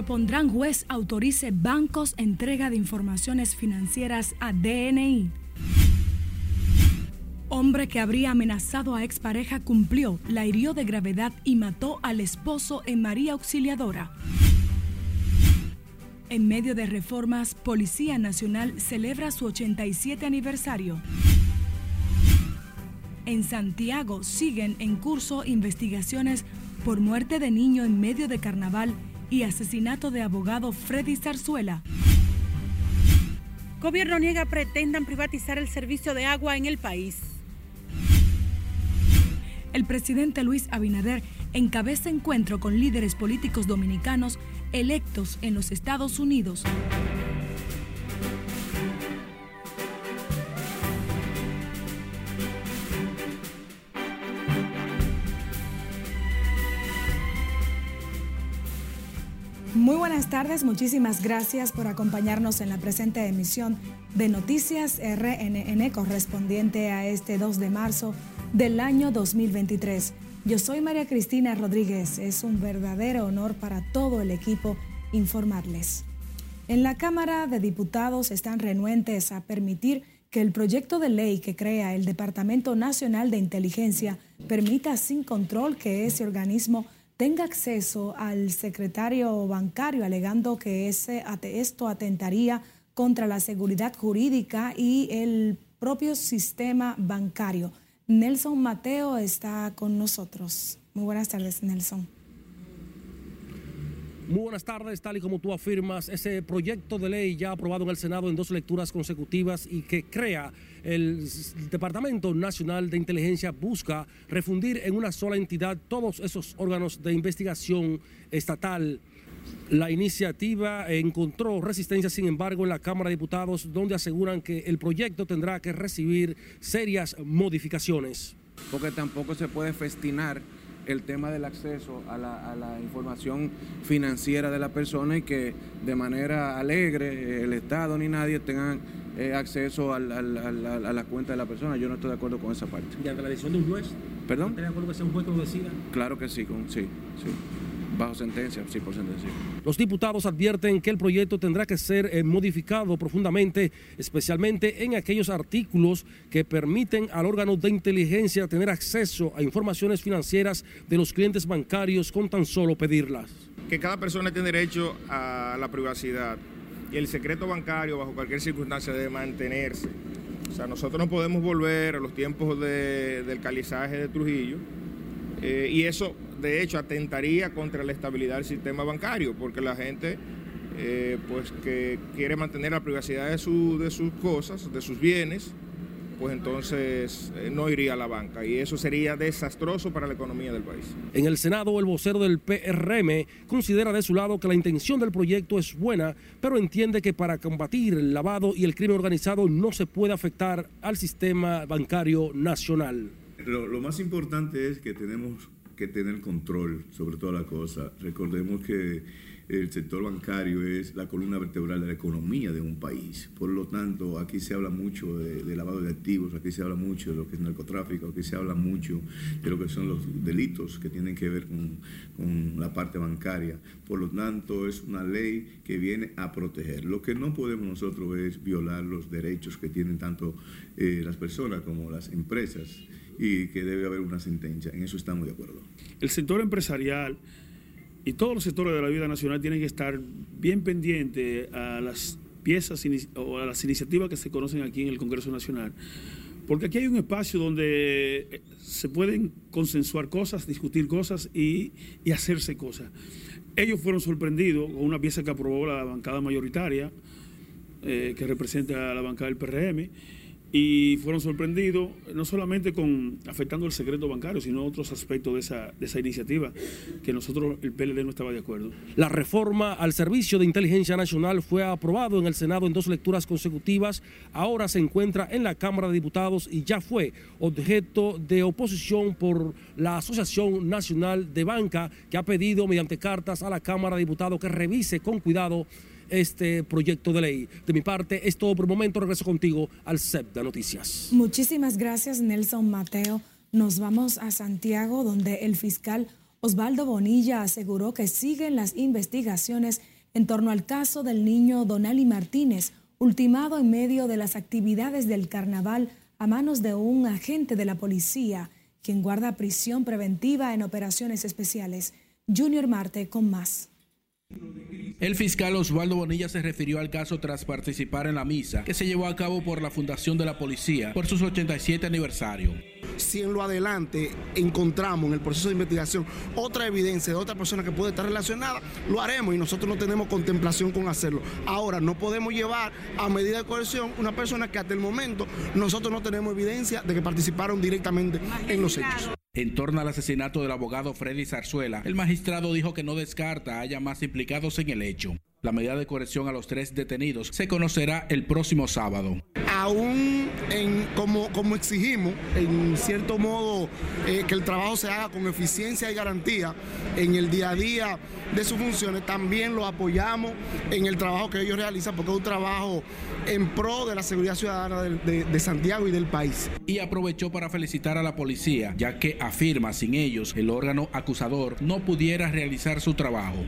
Propondrán juez autorice bancos entrega de informaciones financieras a DNI. Hombre que habría amenazado a expareja cumplió, la hirió de gravedad y mató al esposo en María Auxiliadora. En medio de reformas, Policía Nacional celebra su 87 aniversario. En Santiago siguen en curso investigaciones por muerte de niño en medio de carnaval y asesinato de abogado Freddy Zarzuela. Gobierno niega pretendan privatizar el servicio de agua en el país. El presidente Luis Abinader encabeza encuentro con líderes políticos dominicanos electos en los Estados Unidos. Muy buenas tardes, muchísimas gracias por acompañarnos en la presente emisión de Noticias RNN correspondiente a este 2 de marzo del año 2023. Yo soy María Cristina Rodríguez, es un verdadero honor para todo el equipo informarles. En la Cámara de Diputados están renuentes a permitir que el proyecto de ley que crea el Departamento Nacional de Inteligencia permita sin control que ese organismo tenga acceso al secretario bancario, alegando que ese, esto atentaría contra la seguridad jurídica y el propio sistema bancario. Nelson Mateo está con nosotros. Muy buenas tardes, Nelson. Muy buenas tardes, tal y como tú afirmas, ese proyecto de ley ya aprobado en el Senado en dos lecturas consecutivas y que crea el Departamento Nacional de Inteligencia busca refundir en una sola entidad todos esos órganos de investigación estatal. La iniciativa encontró resistencia, sin embargo, en la Cámara de Diputados, donde aseguran que el proyecto tendrá que recibir serias modificaciones. Porque tampoco se puede festinar el tema del acceso a la, información financiera de la persona y que de manera alegre el Estado ni nadie tengan eh, acceso a la cuenta de la persona. Yo no estoy de acuerdo con esa parte. ¿Y ante la decisión de un juez? ¿Perdón? ¿Estás de acuerdo que sea un juez que lo decida? Claro que sí, con, sí, sí. Bajo sentencia, sí, por sentencia. Los diputados advierten que el proyecto tendrá que ser eh, modificado profundamente, especialmente en aquellos artículos que permiten al órgano de inteligencia tener acceso a informaciones financieras de los clientes bancarios con tan solo pedirlas. Que cada persona tiene derecho a la privacidad y el secreto bancario bajo cualquier circunstancia debe mantenerse. O sea, nosotros no podemos volver a los tiempos del calizaje de Trujillo eh, y eso de hecho atentaría contra la estabilidad del sistema bancario, porque la gente eh, pues que quiere mantener la privacidad de, de sus cosas, de sus bienes, pues entonces eh, no iría a la banca y eso sería desastroso para la economía del país. En el Senado, el vocero del PRM considera de su lado que la intención del proyecto es buena, pero entiende que para combatir el lavado y el crimen organizado no se puede afectar al sistema bancario nacional. lo más importante es que tenemos que tener control sobre toda la cosa. Recordemos que el sector bancario es la columna vertebral de la economía de un país. Por lo tanto, aquí se habla mucho de, lavado de activos, aquí se habla mucho de lo que es narcotráfico, aquí se habla mucho de lo que son los delitos que tienen que ver con, la parte bancaria. Por lo tanto, es una ley que viene a proteger. Lo que no podemos nosotros es violar los derechos que tienen tanto eh, las personas como las empresas y que debe haber una sentencia. En eso estamos de acuerdo. El sector empresarial y todos los sectores de la vida nacional tienen que estar bien pendientes a las piezas o a las iniciativas que se conocen aquí en el Congreso Nacional. Porque aquí hay un espacio donde eh, se pueden consensuar cosas, discutir cosas y, hacerse cosas. Ellos fueron sorprendidos con una pieza que aprobó la bancada mayoritaria, eh, que representa a la bancada del PRM y fueron sorprendidos no solamente con afectando el secreto bancario, sino otros aspectos de esa, de esa iniciativa que nosotros, el PLD, no estaba de acuerdo. La reforma al Servicio de Inteligencia Nacional fue aprobado en el Senado en dos lecturas consecutivas, ahora se encuentra en la Cámara de Diputados y ya fue objeto de oposición por la Asociación Nacional de Banca, que ha pedido mediante cartas a la Cámara de Diputados que revise con cuidado este proyecto de ley. De mi parte, es todo por el momento. Regreso contigo al CEP de Noticias. Muchísimas gracias, Nelson Mateo. Nos vamos a Santiago, donde el fiscal Osvaldo Bonilla aseguró que siguen las investigaciones en torno al caso del niño Donali Martínez, ultimado en medio de las actividades del carnaval a manos de un agente de la policía, quien guarda prisión preventiva en operaciones especiales. Junior Marte con más. El fiscal Osvaldo Bonilla se refirió al caso tras participar en la misa que se llevó a cabo por la Fundación de la Policía por sus 87 aniversario. Si en lo adelante encontramos en el proceso de investigación otra evidencia de otra persona que puede estar relacionada, lo haremos y nosotros no tenemos contemplación con hacerlo. Ahora, no podemos llevar a medida de coerción una persona que hasta el momento nosotros no tenemos evidencia de que participaron directamente en los hechos. En torno al asesinato del abogado Freddy Zarzuela, el magistrado dijo que no descarta haya más implicados en el hecho. La medida de corrección a los tres detenidos se conocerá el próximo sábado. Aún en, como, como exigimos, en cierto modo, eh, que el trabajo se haga con eficiencia y garantía en el día a día de sus funciones, también lo apoyamos en el trabajo que ellos realizan, porque es un trabajo en pro de la seguridad ciudadana de, de Santiago y del país. Y aprovechó para felicitar a la policía, ya que afirma sin ellos el órgano acusador no pudiera realizar su trabajo.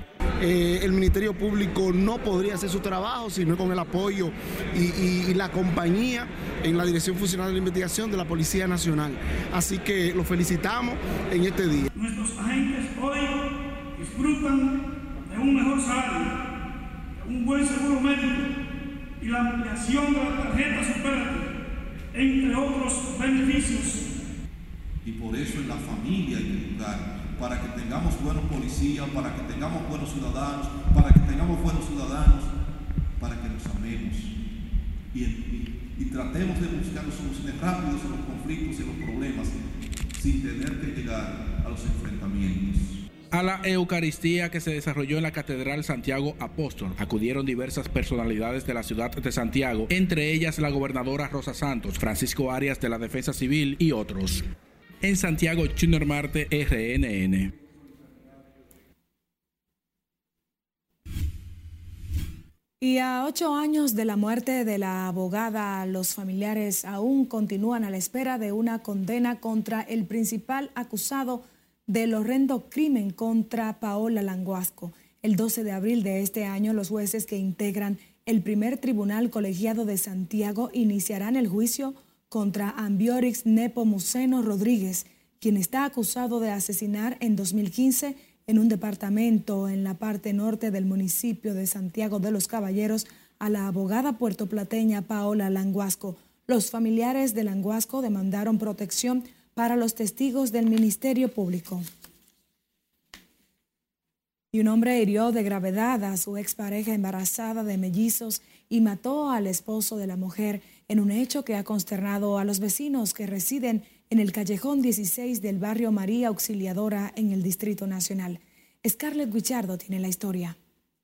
Eh, el Ministerio Público no podría hacer su trabajo sino con el apoyo y, la compañía en la Dirección Funcional de la Investigación de la Policía Nacional. Así que los felicitamos en este día. Nuestros agentes hoy disfrutan de un mejor salario, un buen seguro médico y la ampliación de la tarjeta Superate, entre otros beneficios. Y por eso en la familia hay que para que tengamos buenos policías, para que tengamos buenos ciudadanos, para que tengamos buenos ciudadanos, para que nos amemos y, tratemos de buscar soluciones rápidas a los conflictos y a los problemas sin tener que llegar a los enfrentamientos. A la Eucaristía que se desarrolló en la Catedral Santiago Apóstol acudieron diversas personalidades de la ciudad de Santiago, entre ellas la gobernadora Rosa Santos, Francisco Arias de la Defensa Civil y otros. En Santiago, Junior Marte, RNN. Y a ocho años de la muerte de la abogada, los familiares aún continúan a la espera de una condena contra el principal acusado del horrendo crimen contra Paola Languasco. El 12 de abril de este año, los jueces que integran el primer tribunal colegiado de Santiago iniciarán el juicio contra Ambiorix Nepomuceno Rodríguez, quien está acusado de asesinar en 2015 en un departamento en la parte norte del municipio de Santiago de los Caballeros a la abogada puertoplateña Paola Languasco. Los familiares de Languasco demandaron protección para los testigos del Ministerio Público. Y un hombre hirió de gravedad a su expareja embarazada de mellizos y mató al esposo de la mujer en un hecho que ha consternado a los vecinos que residen en el callejón 16 del barrio María Auxiliadora en el Distrito Nacional. Scarlett Guichardo tiene la historia.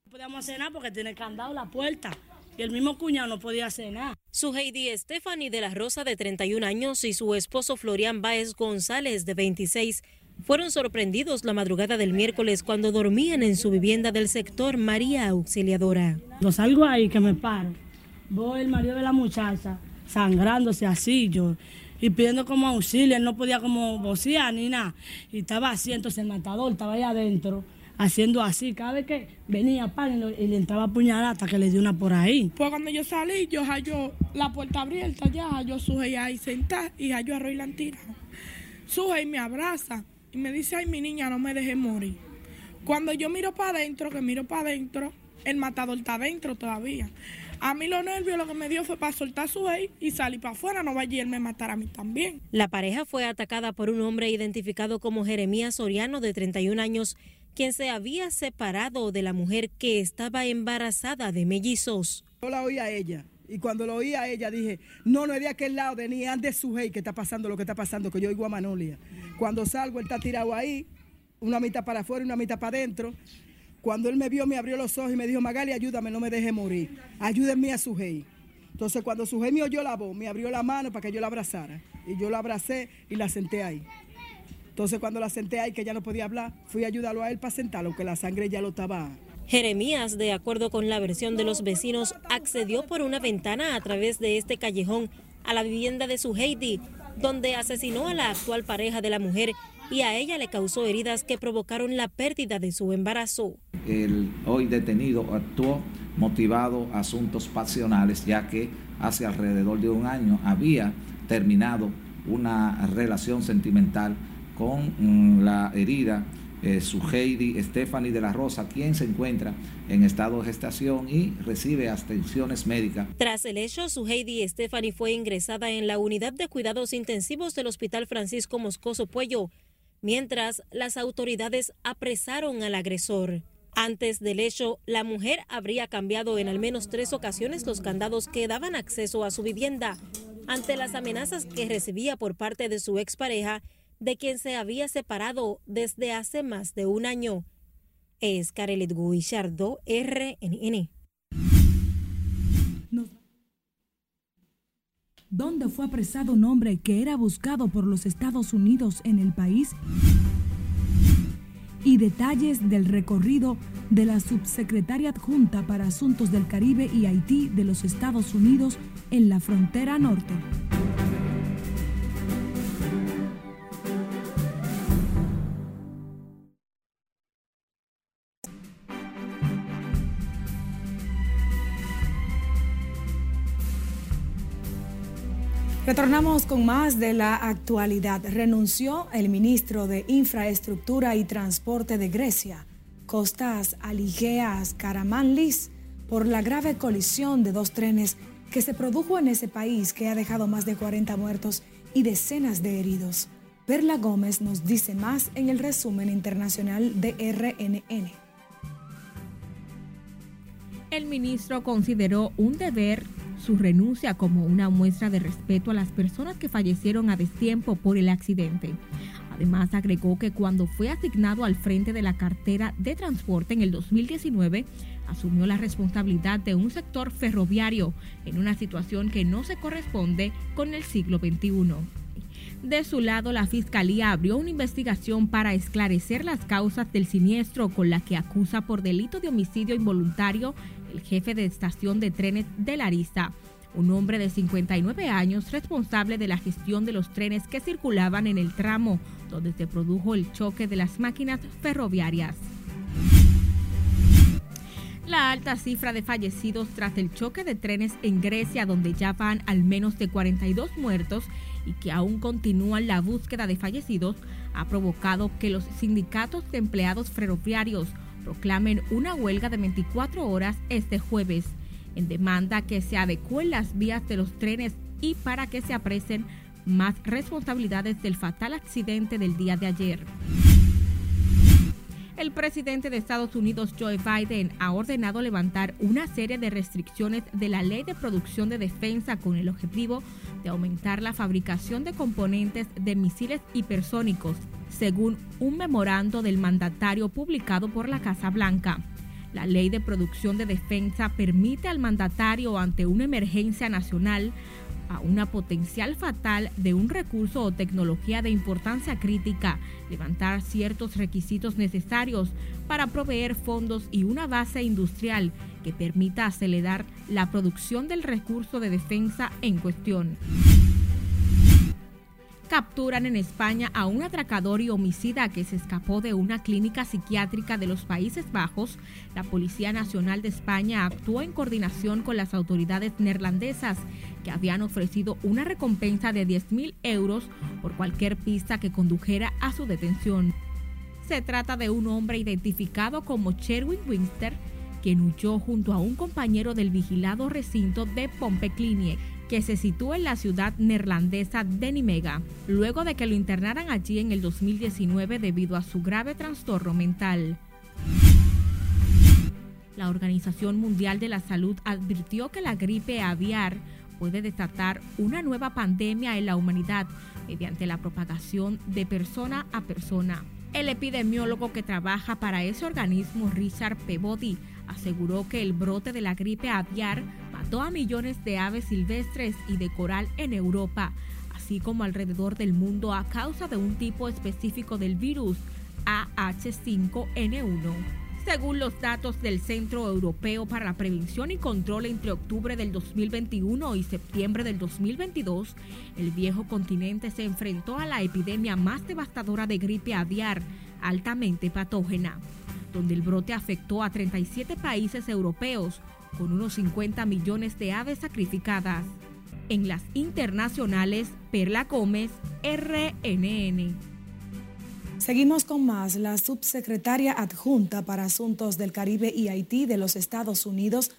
No podíamos cenar porque tiene candado la puerta y el mismo cuñado no podía cenar. Su Heidi Stephanie de la Rosa de 31 años y su esposo Florian Baez González de 26 fueron sorprendidos la madrugada del miércoles cuando dormían en su vivienda del sector María Auxiliadora. Yo salgo ahí que me paro voy el marido de la muchacha sangrándose así, yo, y pidiendo como auxilio, él no podía como vocear ni nada, y estaba así, entonces el matador estaba ahí adentro, haciendo así, cada vez que venía pan y, le entraba puñalada hasta que le dio una por ahí. Pues cuando yo salí, yo hallo la puerta abierta ya, yo suje ahí sentada y hallo a Roy Lantira. Suje y me abraza y me dice, ay mi niña, no me dejes morir. Cuando yo miro para adentro, que miro para adentro, el matador está adentro todavía. A mí los nervios lo que me dio fue para soltar su ex y salir para afuera, no vaya y él me matar a mí también. La pareja fue atacada por un hombre identificado como Jeremías Soriano de 31 años, quien se había separado de la mujer que estaba embarazada de mellizos. Yo la oí a ella. Y cuando lo oí a ella dije, no, no es de aquel lado, de ni antes su que está pasando lo que está pasando, que yo oigo a Manolia. Cuando salgo, él está tirado ahí, una mitad para afuera y una mitad para adentro. Cuando él me vio, me abrió los ojos y me dijo, Magali, ayúdame, no me deje morir. Ayúdenme a Sujei. Entonces, cuando Sujei me oyó la voz, me abrió la mano para que yo la abrazara. Y yo la abracé y la senté ahí. Entonces, cuando la senté ahí, que ya no podía hablar, fui a ayudarlo a él para sentarlo, aunque la sangre ya lo estaba. Jeremías, de acuerdo con la versión de los vecinos, accedió por una ventana a través de este callejón a la vivienda de su Heidi, donde asesinó a la actual pareja de la mujer y a ella le causó heridas que provocaron la pérdida de su embarazo. El hoy detenido actuó motivado a asuntos pasionales, ya que hace alrededor de un año había terminado una relación sentimental con mm, la herida eh, su Heidi Stephanie de la Rosa, quien se encuentra en estado de gestación y recibe atenciones médicas. Tras el hecho, su Heidi Stephanie fue ingresada en la unidad de cuidados intensivos del Hospital Francisco Moscoso Puello, mientras las autoridades apresaron al agresor. Antes del hecho, la mujer habría cambiado en al menos tres ocasiones los candados que daban acceso a su vivienda ante las amenazas que recibía por parte de su expareja de quien se había separado desde hace más de un año. Es Carelet Guillardo, RNN. ¿Dónde fue apresado un hombre que era buscado por los Estados Unidos en el país? Y detalles del recorrido de la subsecretaria adjunta para Asuntos del Caribe y Haití de los Estados Unidos en la frontera norte. Retornamos con más de la actualidad. Renunció el ministro de Infraestructura y Transporte de Grecia, Costas Aligeas Karamanlis, por la grave colisión de dos trenes que se produjo en ese país que ha dejado más de 40 muertos y decenas de heridos. Perla Gómez nos dice más en el resumen internacional de RNN. El ministro consideró un deber su renuncia como una muestra de respeto a las personas que fallecieron a destiempo por el accidente. Además, agregó que cuando fue asignado al frente de la cartera de transporte en el 2019, asumió la responsabilidad de un sector ferroviario en una situación que no se corresponde con el siglo XXI. De su lado, la Fiscalía abrió una investigación para esclarecer las causas del siniestro con la que acusa por delito de homicidio involuntario el jefe de estación de trenes de Larissa, un hombre de 59 años responsable de la gestión de los trenes que circulaban en el tramo donde se produjo el choque de las máquinas ferroviarias. La alta cifra de fallecidos tras el choque de trenes en Grecia, donde ya van al menos de 42 muertos y que aún continúan la búsqueda de fallecidos, ha provocado que los sindicatos de empleados ferroviarios proclamen una huelga de 24 horas este jueves, en demanda que se adecúen las vías de los trenes y para que se apresen más responsabilidades del fatal accidente del día de ayer. El presidente de Estados Unidos, Joe Biden, ha ordenado levantar una serie de restricciones de la ley de producción de defensa con el objetivo de aumentar la fabricación de componentes de misiles hipersónicos según un memorando del mandatario publicado por la Casa Blanca. La ley de producción de defensa permite al mandatario ante una emergencia nacional a una potencial fatal de un recurso o tecnología de importancia crítica, levantar ciertos requisitos necesarios para proveer fondos y una base industrial que permita acelerar la producción del recurso de defensa en cuestión. Capturan en España a un atracador y homicida que se escapó de una clínica psiquiátrica de los Países Bajos, la Policía Nacional de España actuó en coordinación con las autoridades neerlandesas habían ofrecido una recompensa de 10 mil euros por cualquier pista que condujera a su detención. Se trata de un hombre identificado como Sherwin Winster, quien huyó junto a un compañero del vigilado recinto de Pompeclinie que se sitúa en la ciudad neerlandesa de Nimega, luego de que lo internaran allí en el 2019 debido a su grave trastorno mental. La Organización Mundial de la Salud advirtió que la gripe aviar puede desatar una nueva pandemia en la humanidad mediante la propagación de persona a persona. El epidemiólogo que trabaja para ese organismo, Richard Peabody, aseguró que el brote de la gripe aviar mató a millones de aves silvestres y de coral en Europa, así como alrededor del mundo a causa de un tipo específico del virus AH5N1. Según los datos del Centro Europeo para la Prevención y Control entre octubre del 2021 y septiembre del 2022, el viejo continente se enfrentó a la epidemia más devastadora de gripe aviar altamente patógena, donde el brote afectó a 37 países europeos con unos 50 millones de aves sacrificadas. En las internacionales, Perla Gómez, RNN. Seguimos con más. La subsecretaria adjunta para Asuntos del Caribe y Haití de los Estados Unidos,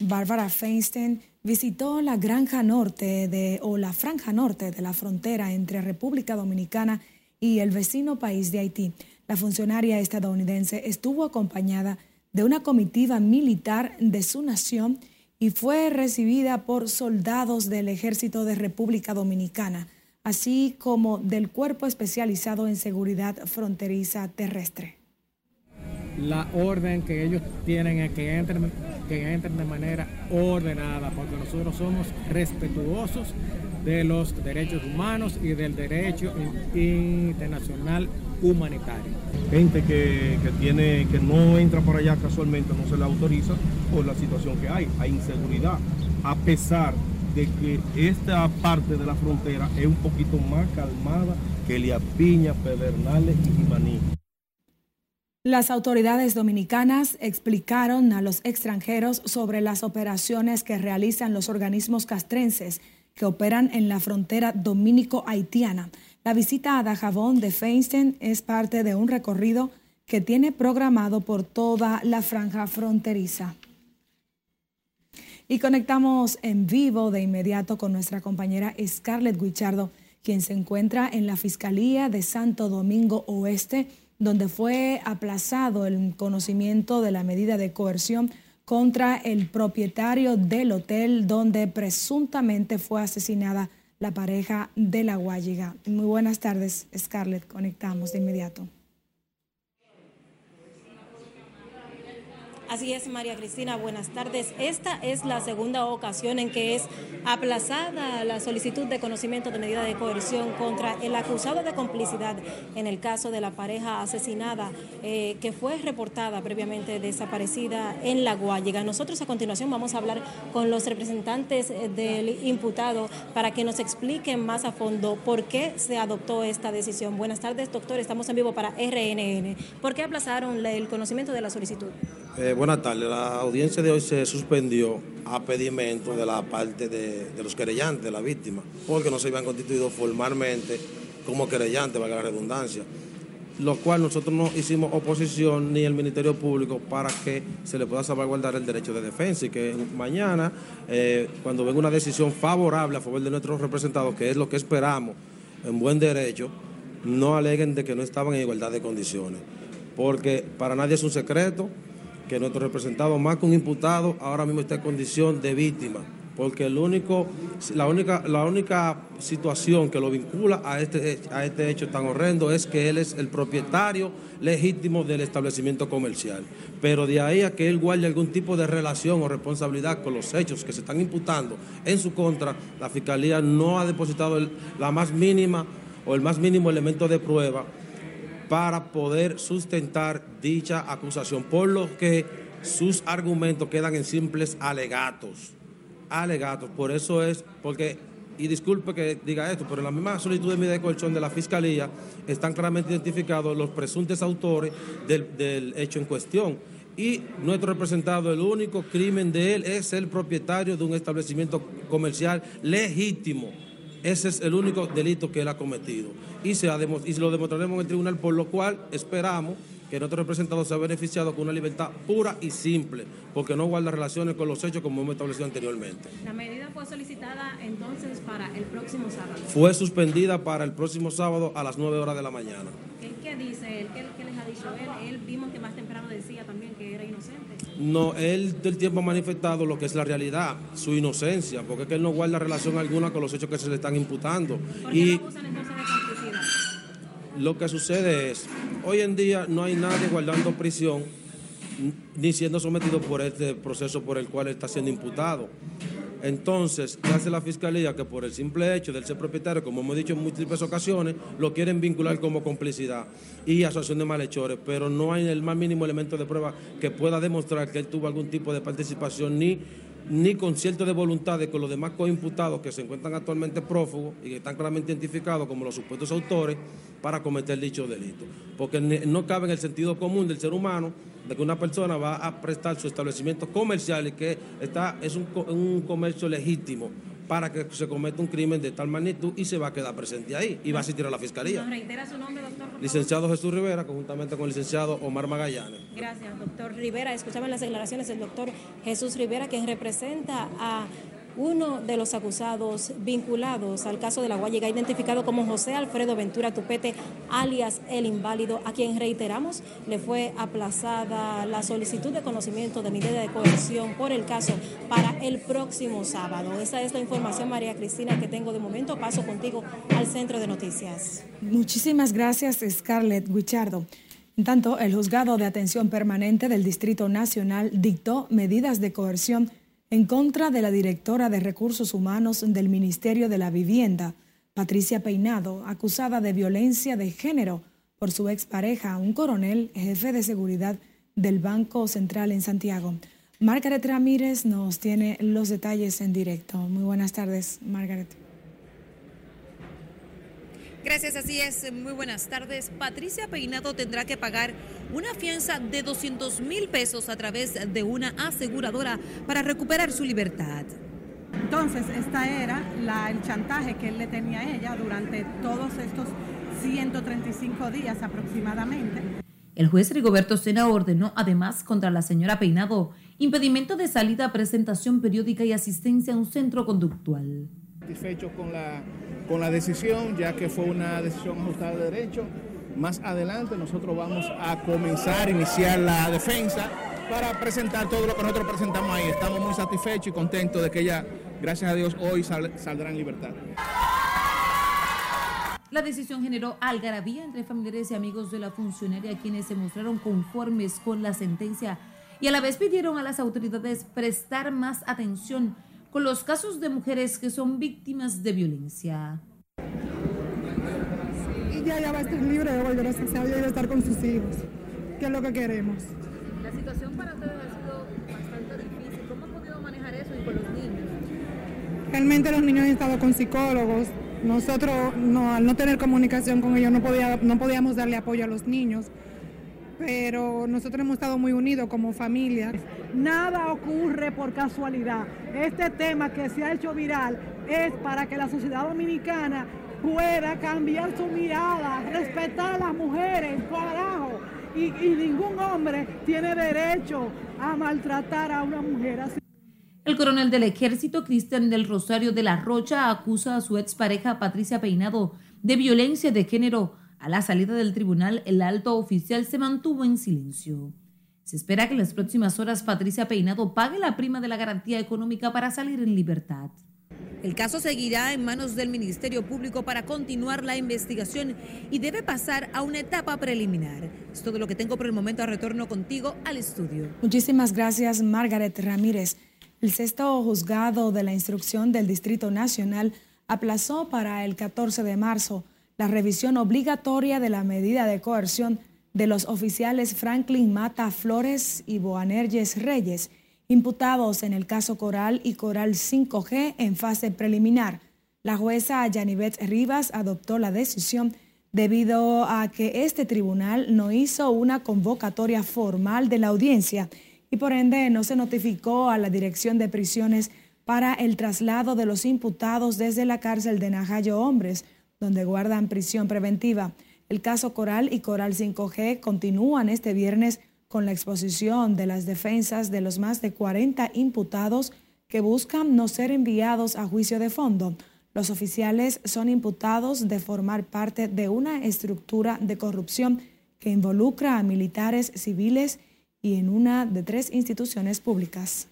Barbara Feinstein, visitó la granja norte de, o la franja norte de la frontera entre República Dominicana y el vecino país de Haití. La funcionaria estadounidense estuvo acompañada de una comitiva militar de su nación y fue recibida por soldados del Ejército de República Dominicana, así como del Cuerpo Especializado en Seguridad Fronteriza Terrestre. La orden que ellos tienen es que entren, que entren de manera ordenada, porque nosotros somos respetuosos de los derechos humanos y del derecho internacional humanitario. Gente que, que, tiene, que no entra por allá casualmente, no se le autoriza por la situación que hay, hay inseguridad, a pesar de que esta parte de la frontera es un poquito más calmada que Piña, Pedernales y Jimaní. Las autoridades dominicanas explicaron a los extranjeros sobre las operaciones que realizan los organismos castrenses que operan en la frontera dominico-haitiana. La visita a Dajabón de Feinstein es parte de un recorrido que tiene programado por toda la franja fronteriza. Y conectamos en vivo de inmediato con nuestra compañera Scarlett Guichardo, quien se encuentra en la Fiscalía de Santo Domingo Oeste, donde fue aplazado el conocimiento de la medida de coerción contra el propietario del hotel donde presuntamente fue asesinada la pareja de la Guayiga. Muy buenas tardes, Scarlett. Conectamos de inmediato. Así es, María Cristina, buenas tardes. Esta es la segunda ocasión en que es aplazada la solicitud de conocimiento de medida de coerción contra el acusado de complicidad en el caso de la pareja asesinada eh, que fue reportada previamente desaparecida en La Guayiga. Nosotros a continuación vamos a hablar con los representantes eh, del imputado para que nos expliquen más a fondo por qué se adoptó esta decisión. Buenas tardes, doctor. Estamos en vivo para RNN. ¿Por qué aplazaron el conocimiento de la solicitud? Eh, buenas tardes. La audiencia de hoy se suspendió a pedimento de la parte de, los querellantes, de la víctima, porque no se habían constituido formalmente como querellantes, valga la redundancia. Lo cual nosotros no hicimos oposición ni el Ministerio Público para que se le pueda salvaguardar el derecho de defensa y que mañana, eh, cuando venga una decisión favorable a favor de nuestros representados, que es lo que esperamos en buen derecho, no aleguen de que no estaban en igualdad de condiciones. Porque para nadie es un secreto que nuestro representado, más que un imputado, ahora mismo está en condición de víctima, porque el único, la, única, la única situación que lo vincula a este, a este hecho tan horrendo es que él es el propietario legítimo del establecimiento comercial. Pero de ahí a que él guarde algún tipo de relación o responsabilidad con los hechos que se están imputando en su contra, la Fiscalía no ha depositado la más mínima o el más mínimo elemento de prueba para poder sustentar dicha acusación, por lo que sus argumentos quedan en simples alegatos. Alegatos, por eso es, porque, y disculpe que diga esto, pero en la misma solicitud de medida de coerción de la Fiscalía están claramente identificados los presuntos autores del, del hecho en cuestión. Y nuestro representado, el único crimen de él es el propietario de un establecimiento comercial legítimo ese es el único delito que él ha cometido. Y, se y lo demostraremos en el tribunal, por lo cual esperamos que nuestro representado sea beneficiado con una libertad pura y simple, porque no guarda relaciones con los hechos como hemos establecido anteriormente. ¿La medida fue solicitada entonces para el próximo sábado? Fue suspendida para el próximo sábado a las 9 horas de la mañana. ¿Qué, dice él? ¿Qué, les ha dicho él? Él vimos que más temprano decía también que era inocente. No, él del tiempo ha manifestado lo que es la realidad, su inocencia, porque es que él no guarda relación alguna con los hechos que se le están imputando. ¿Por qué y entonces de? Lo que sucede es, hoy en día no hay nadie guardando prisión ni siendo sometido por este proceso por el cual está siendo imputado. Entonces, ¿qué hace la fiscalía? Que por el simple hecho de ser propietario, como hemos dicho en múltiples ocasiones, lo quieren vincular como complicidad y asociación de malhechores, pero no hay el más mínimo elemento de prueba que pueda demostrar que él tuvo algún tipo de participación ni ni concierto de voluntad con los demás coimputados que se encuentran actualmente prófugos y que están claramente identificados como los supuestos autores para cometer dicho delito. Porque no cabe en el sentido común del ser humano de que una persona va a prestar su establecimiento comercial y que está, es un, un comercio legítimo para que se cometa un crimen de tal magnitud y se va a quedar presente ahí y va a asistir a la fiscalía. ¿Nos reitera su nombre, doctor? Licenciado Jesús Rivera, conjuntamente con el licenciado Omar Magallanes. Gracias, doctor Rivera. Escuchaban las declaraciones del doctor Jesús Rivera, quien representa a uno de los acusados vinculados al caso de la Guayiga, identificado como José Alfredo Ventura Tupete, alias El Inválido, a quien reiteramos le fue aplazada la solicitud de conocimiento de medida de coerción por el caso para el próximo sábado. Esa es la información, María Cristina, que tengo de momento. Paso contigo al centro de noticias. Muchísimas gracias, Scarlett Guichardo. En tanto, el juzgado de atención permanente del Distrito Nacional dictó medidas de coerción en contra de la directora de Recursos Humanos del Ministerio de la Vivienda, Patricia Peinado, acusada de violencia de género por su expareja, un coronel jefe de seguridad del Banco Central en Santiago. Margaret Ramírez nos tiene los detalles en directo. Muy buenas tardes, Margaret. Gracias, así es. Muy buenas tardes. Patricia Peinado tendrá que pagar una fianza de 200 mil pesos a través de una aseguradora para recuperar su libertad. Entonces, esta era la, el chantaje que él le tenía a ella durante todos estos 135 días aproximadamente. El juez Rigoberto Sena ordenó además contra la señora Peinado impedimento de salida, presentación periódica y asistencia a un centro conductual. Satisfecho con la con la decisión, ya que fue una decisión ajustada de derecho. Más adelante nosotros vamos a comenzar iniciar la defensa para presentar todo lo que nosotros presentamos ahí. Estamos muy satisfechos y contentos de que ella, gracias a Dios, hoy saldrá en libertad. La decisión generó algarabía entre familiares y amigos de la funcionaria quienes se mostraron conformes con la sentencia y a la vez pidieron a las autoridades prestar más atención con los casos de mujeres que son víctimas de violencia. Y ya, ya va a estar libre de volver a Dios y de estar con sus hijos, que es lo que queremos. La situación para ustedes ha sido bastante difícil. ¿Cómo han podido manejar eso y con los niños? Realmente los niños han estado con psicólogos. Nosotros, no, al no tener comunicación con ellos, no, podía, no podíamos darle apoyo a los niños pero nosotros hemos estado muy unidos como familia. Nada ocurre por casualidad. Este tema que se ha hecho viral es para que la sociedad dominicana pueda cambiar su mirada, respetar a las mujeres, carajo. Y, y ningún hombre tiene derecho a maltratar a una mujer así. El coronel del ejército, Cristian del Rosario de la Rocha, acusa a su expareja Patricia Peinado de violencia de género a la salida del tribunal, el alto oficial se mantuvo en silencio. Se espera que en las próximas horas Patricia Peinado pague la prima de la garantía económica para salir en libertad. El caso seguirá en manos del Ministerio Público para continuar la investigación y debe pasar a una etapa preliminar. Es todo lo que tengo por el momento. Retorno contigo al estudio. Muchísimas gracias, Margaret Ramírez. El sexto juzgado de la instrucción del Distrito Nacional aplazó para el 14 de marzo la revisión obligatoria de la medida de coerción de los oficiales Franklin Mata Flores y Boanerges Reyes, imputados en el caso Coral y Coral 5G en fase preliminar. La jueza Yanivet Rivas adoptó la decisión debido a que este tribunal no hizo una convocatoria formal de la audiencia y por ende no se notificó a la Dirección de Prisiones para el traslado de los imputados desde la cárcel de Najayo Hombres donde guardan prisión preventiva. El caso Coral y Coral 5G continúan este viernes con la exposición de las defensas de los más de 40 imputados que buscan no ser enviados a juicio de fondo. Los oficiales son imputados de formar parte de una estructura de corrupción que involucra a militares civiles y en una de tres instituciones públicas.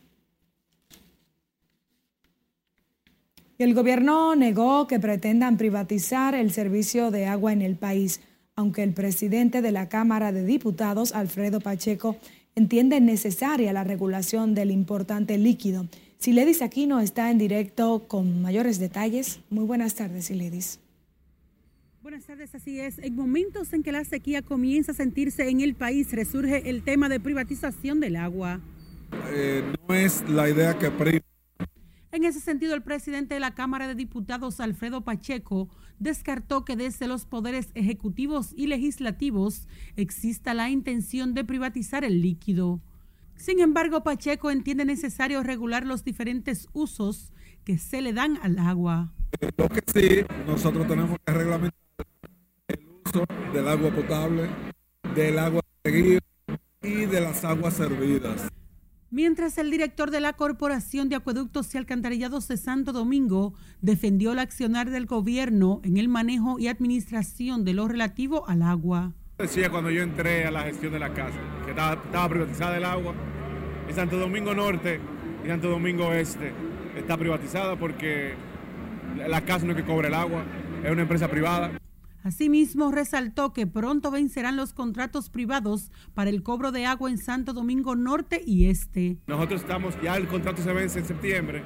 El gobierno negó que pretendan privatizar el servicio de agua en el país, aunque el presidente de la Cámara de Diputados, Alfredo Pacheco, entiende necesaria la regulación del importante líquido. Siledis Aquino está en directo con mayores detalles. Muy buenas tardes, Siledis. Buenas tardes, así es. En momentos en que la sequía comienza a sentirse en el país, resurge el tema de privatización del agua. Eh, no es la idea que en ese sentido, el presidente de la Cámara de Diputados, Alfredo Pacheco, descartó que desde los poderes ejecutivos y legislativos exista la intención de privatizar el líquido. Sin embargo, Pacheco entiende necesario regular los diferentes usos que se le dan al agua. Lo que sí, nosotros tenemos que reglamentar el uso del agua potable, del agua seguida y de las aguas servidas. Mientras el director de la Corporación de Acueductos y Alcantarillados de Santo Domingo defendió el accionar del gobierno en el manejo y administración de lo relativo al agua decía cuando yo entré a la gestión de la casa, que estaba, privatizada el agua. Y Santo Domingo Norte y Santo Domingo Este está privatizada porque la casa no es que cobre el agua, es una empresa privada. Asimismo, resaltó que pronto vencerán los contratos privados para el cobro de agua en Santo Domingo Norte y Este. Nosotros estamos, ya el contrato se vence en septiembre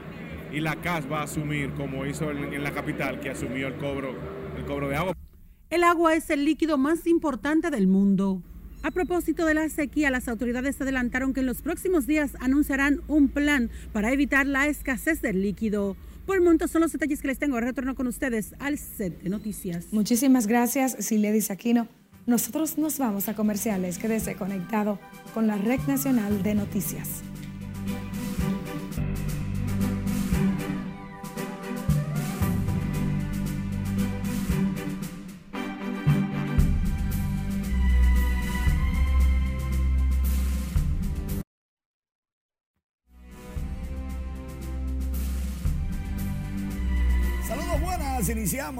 y la CAS va a asumir, como hizo en, en la capital, que asumió el cobro, el cobro de agua. El agua es el líquido más importante del mundo. A propósito de la sequía, las autoridades adelantaron que en los próximos días anunciarán un plan para evitar la escasez del líquido. Por el momento son los detalles que les tengo. Retorno con ustedes al set de noticias. Muchísimas gracias, Siledis Aquino. Nosotros nos vamos a comerciales. Quédese conectado con la Red Nacional de Noticias.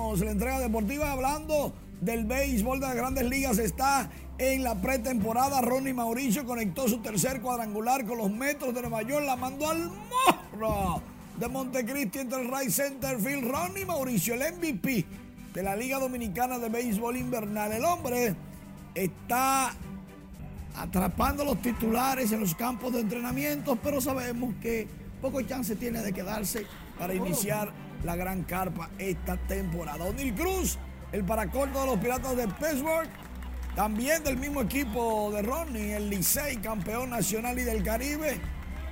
Iniciamos la entrega deportiva hablando del béisbol de las grandes ligas. Está en la pretemporada. Ronnie Mauricio conectó su tercer cuadrangular con los metros de Nueva York. La mandó al morro de Montecristi entre el Right Center Field. Ronnie Mauricio, el MVP de la Liga Dominicana de Béisbol Invernal. El hombre está atrapando los titulares en los campos de entrenamiento, pero sabemos que poco chance tiene de quedarse para iniciar la gran carpa esta temporada. O'Neill Cruz, el paracorto de los Piratas de Pittsburgh, también del mismo equipo de Ronnie, el Licey, campeón nacional y del Caribe,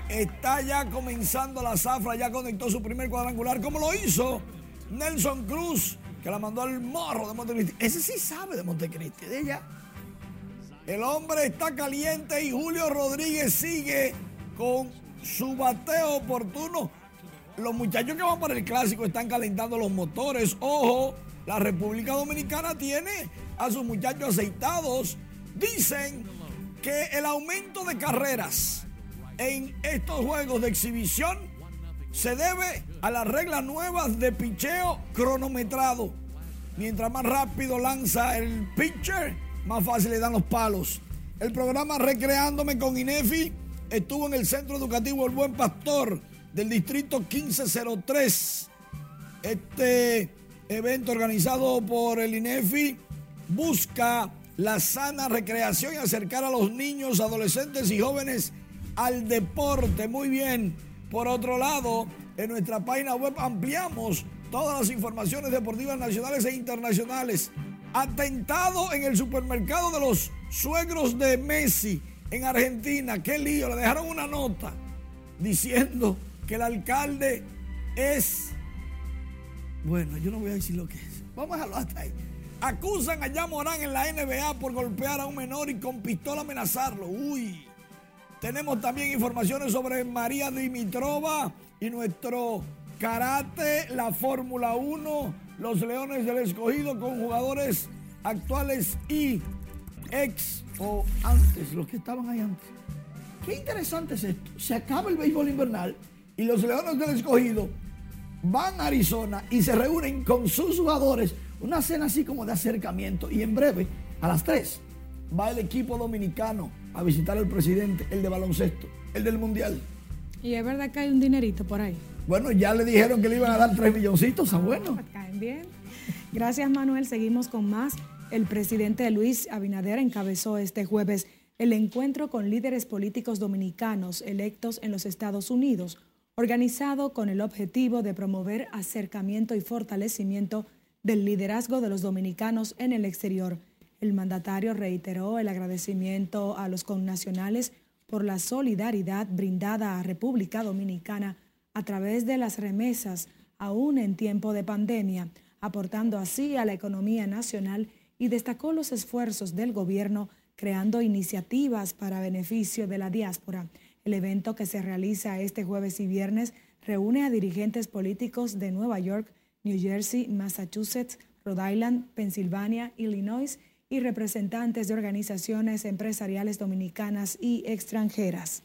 está ya comenzando la zafra, ya conectó su primer cuadrangular, como lo hizo Nelson Cruz, que la mandó al morro de Montecristi. Ese sí sabe de Montecristi, de ella. El hombre está caliente y Julio Rodríguez sigue con su bateo oportuno los muchachos que van para el clásico están calentando los motores. Ojo, la República Dominicana tiene a sus muchachos aceitados. Dicen que el aumento de carreras en estos juegos de exhibición se debe a las reglas nuevas de picheo cronometrado. Mientras más rápido lanza el pitcher, más fácil le dan los palos. El programa Recreándome con Inefi estuvo en el Centro Educativo El Buen Pastor del Distrito 1503. Este evento organizado por el INEFI busca la sana recreación y acercar a los niños, adolescentes y jóvenes al deporte. Muy bien. Por otro lado, en nuestra página web ampliamos todas las informaciones deportivas nacionales e internacionales. Atentado en el supermercado de los suegros de Messi en Argentina. Qué lío. Le dejaron una nota diciendo que el alcalde es... Bueno, yo no voy a decir lo que es. Vamos a dejarlo hasta ahí. Acusan a Morán en la NBA por golpear a un menor y con pistola amenazarlo. Uy. Tenemos también informaciones sobre María Dimitrova y nuestro karate, la Fórmula 1, los Leones del Escogido con jugadores actuales y ex o antes, los que estaban ahí antes. Qué interesante es esto. Se acaba el béisbol invernal y los Leones del Escogido van a Arizona y se reúnen con sus jugadores. Una cena así como de acercamiento. Y en breve, a las 3, va el equipo dominicano a visitar al presidente, el de baloncesto, el del mundial. Y es verdad que hay un dinerito por ahí. Bueno, ya le dijeron que le iban a dar 3 milloncitos a bueno. Caen bien. Gracias, Manuel. Seguimos con más. El presidente Luis Abinader encabezó este jueves el encuentro con líderes políticos dominicanos electos en los Estados Unidos organizado con el objetivo de promover acercamiento y fortalecimiento del liderazgo de los dominicanos en el exterior. El mandatario reiteró el agradecimiento a los connacionales por la solidaridad brindada a República Dominicana a través de las remesas, aún en tiempo de pandemia, aportando así a la economía nacional y destacó los esfuerzos del gobierno creando iniciativas para beneficio de la diáspora. El evento que se realiza este jueves y viernes reúne a dirigentes políticos de Nueva York, New Jersey, Massachusetts, Rhode Island, Pensilvania, Illinois y representantes de organizaciones empresariales dominicanas y extranjeras.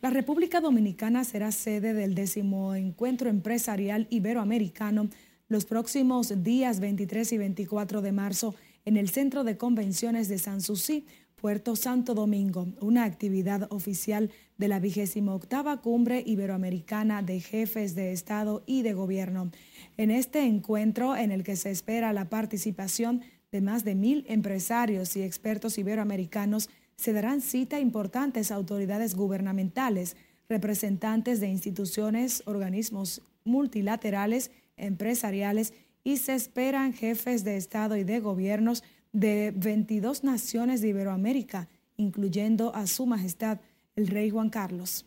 La República Dominicana será sede del décimo encuentro empresarial iberoamericano los próximos días 23 y 24 de marzo en el Centro de Convenciones de Sanssouci, Puerto Santo Domingo, una actividad oficial de la vigésima octava Cumbre Iberoamericana de Jefes de Estado y de Gobierno. En este encuentro, en el que se espera la participación de más de mil empresarios y expertos iberoamericanos, se darán cita importantes autoridades gubernamentales, representantes de instituciones, organismos multilaterales, empresariales y se esperan jefes de Estado y de gobiernos de 22 naciones de Iberoamérica, incluyendo a Su Majestad el Rey Juan Carlos.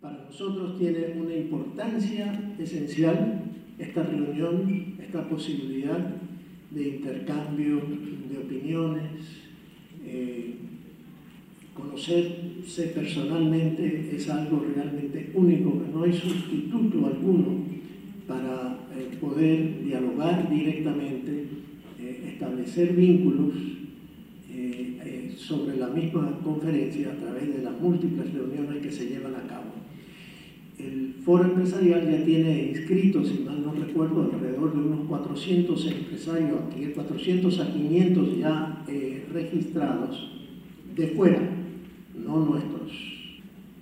Para nosotros tiene una importancia esencial esta reunión, esta posibilidad de intercambio de opiniones, eh, conocerse personalmente es algo realmente único, no hay sustituto alguno para eh, poder dialogar directamente establecer vínculos eh, eh, sobre la misma conferencia a través de las múltiples reuniones que se llevan a cabo. El foro empresarial ya tiene inscritos, si mal no recuerdo, alrededor de unos 400 empresarios, 400 a 500 ya eh, registrados de fuera, no nuestros.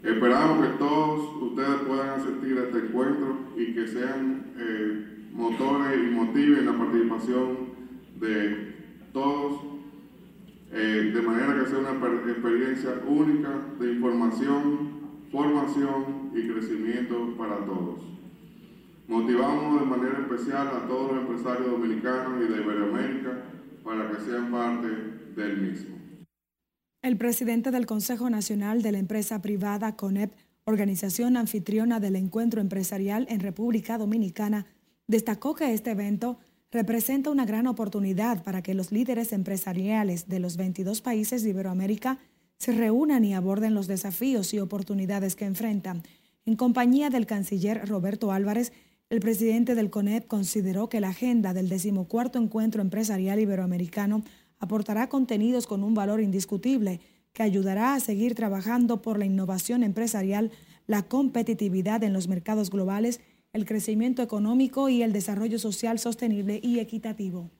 Esperamos que todos ustedes puedan asistir a este encuentro y que sean motores y motiven la participación de todos, eh, de manera que sea una experiencia única de información, formación y crecimiento para todos. Motivamos de manera especial a todos los empresarios dominicanos y de Iberoamérica para que sean parte del mismo. El presidente del Consejo Nacional de la Empresa Privada, CONEP, organización anfitriona del encuentro empresarial en República Dominicana, destacó que este evento representa una gran oportunidad para que los líderes empresariales de los 22 países de Iberoamérica se reúnan y aborden los desafíos y oportunidades que enfrentan. En compañía del canciller Roberto Álvarez, el presidente del CONEP consideró que la agenda del decimocuarto encuentro empresarial iberoamericano aportará contenidos con un valor indiscutible que ayudará a seguir trabajando por la innovación empresarial, la competitividad en los mercados globales el crecimiento económico y el desarrollo social sostenible y equitativo.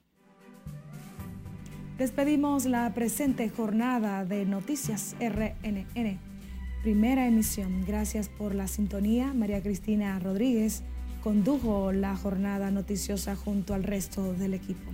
Despedimos la presente jornada de Noticias RNN. Primera emisión. Gracias por la sintonía. María Cristina Rodríguez condujo la jornada noticiosa junto al resto del equipo.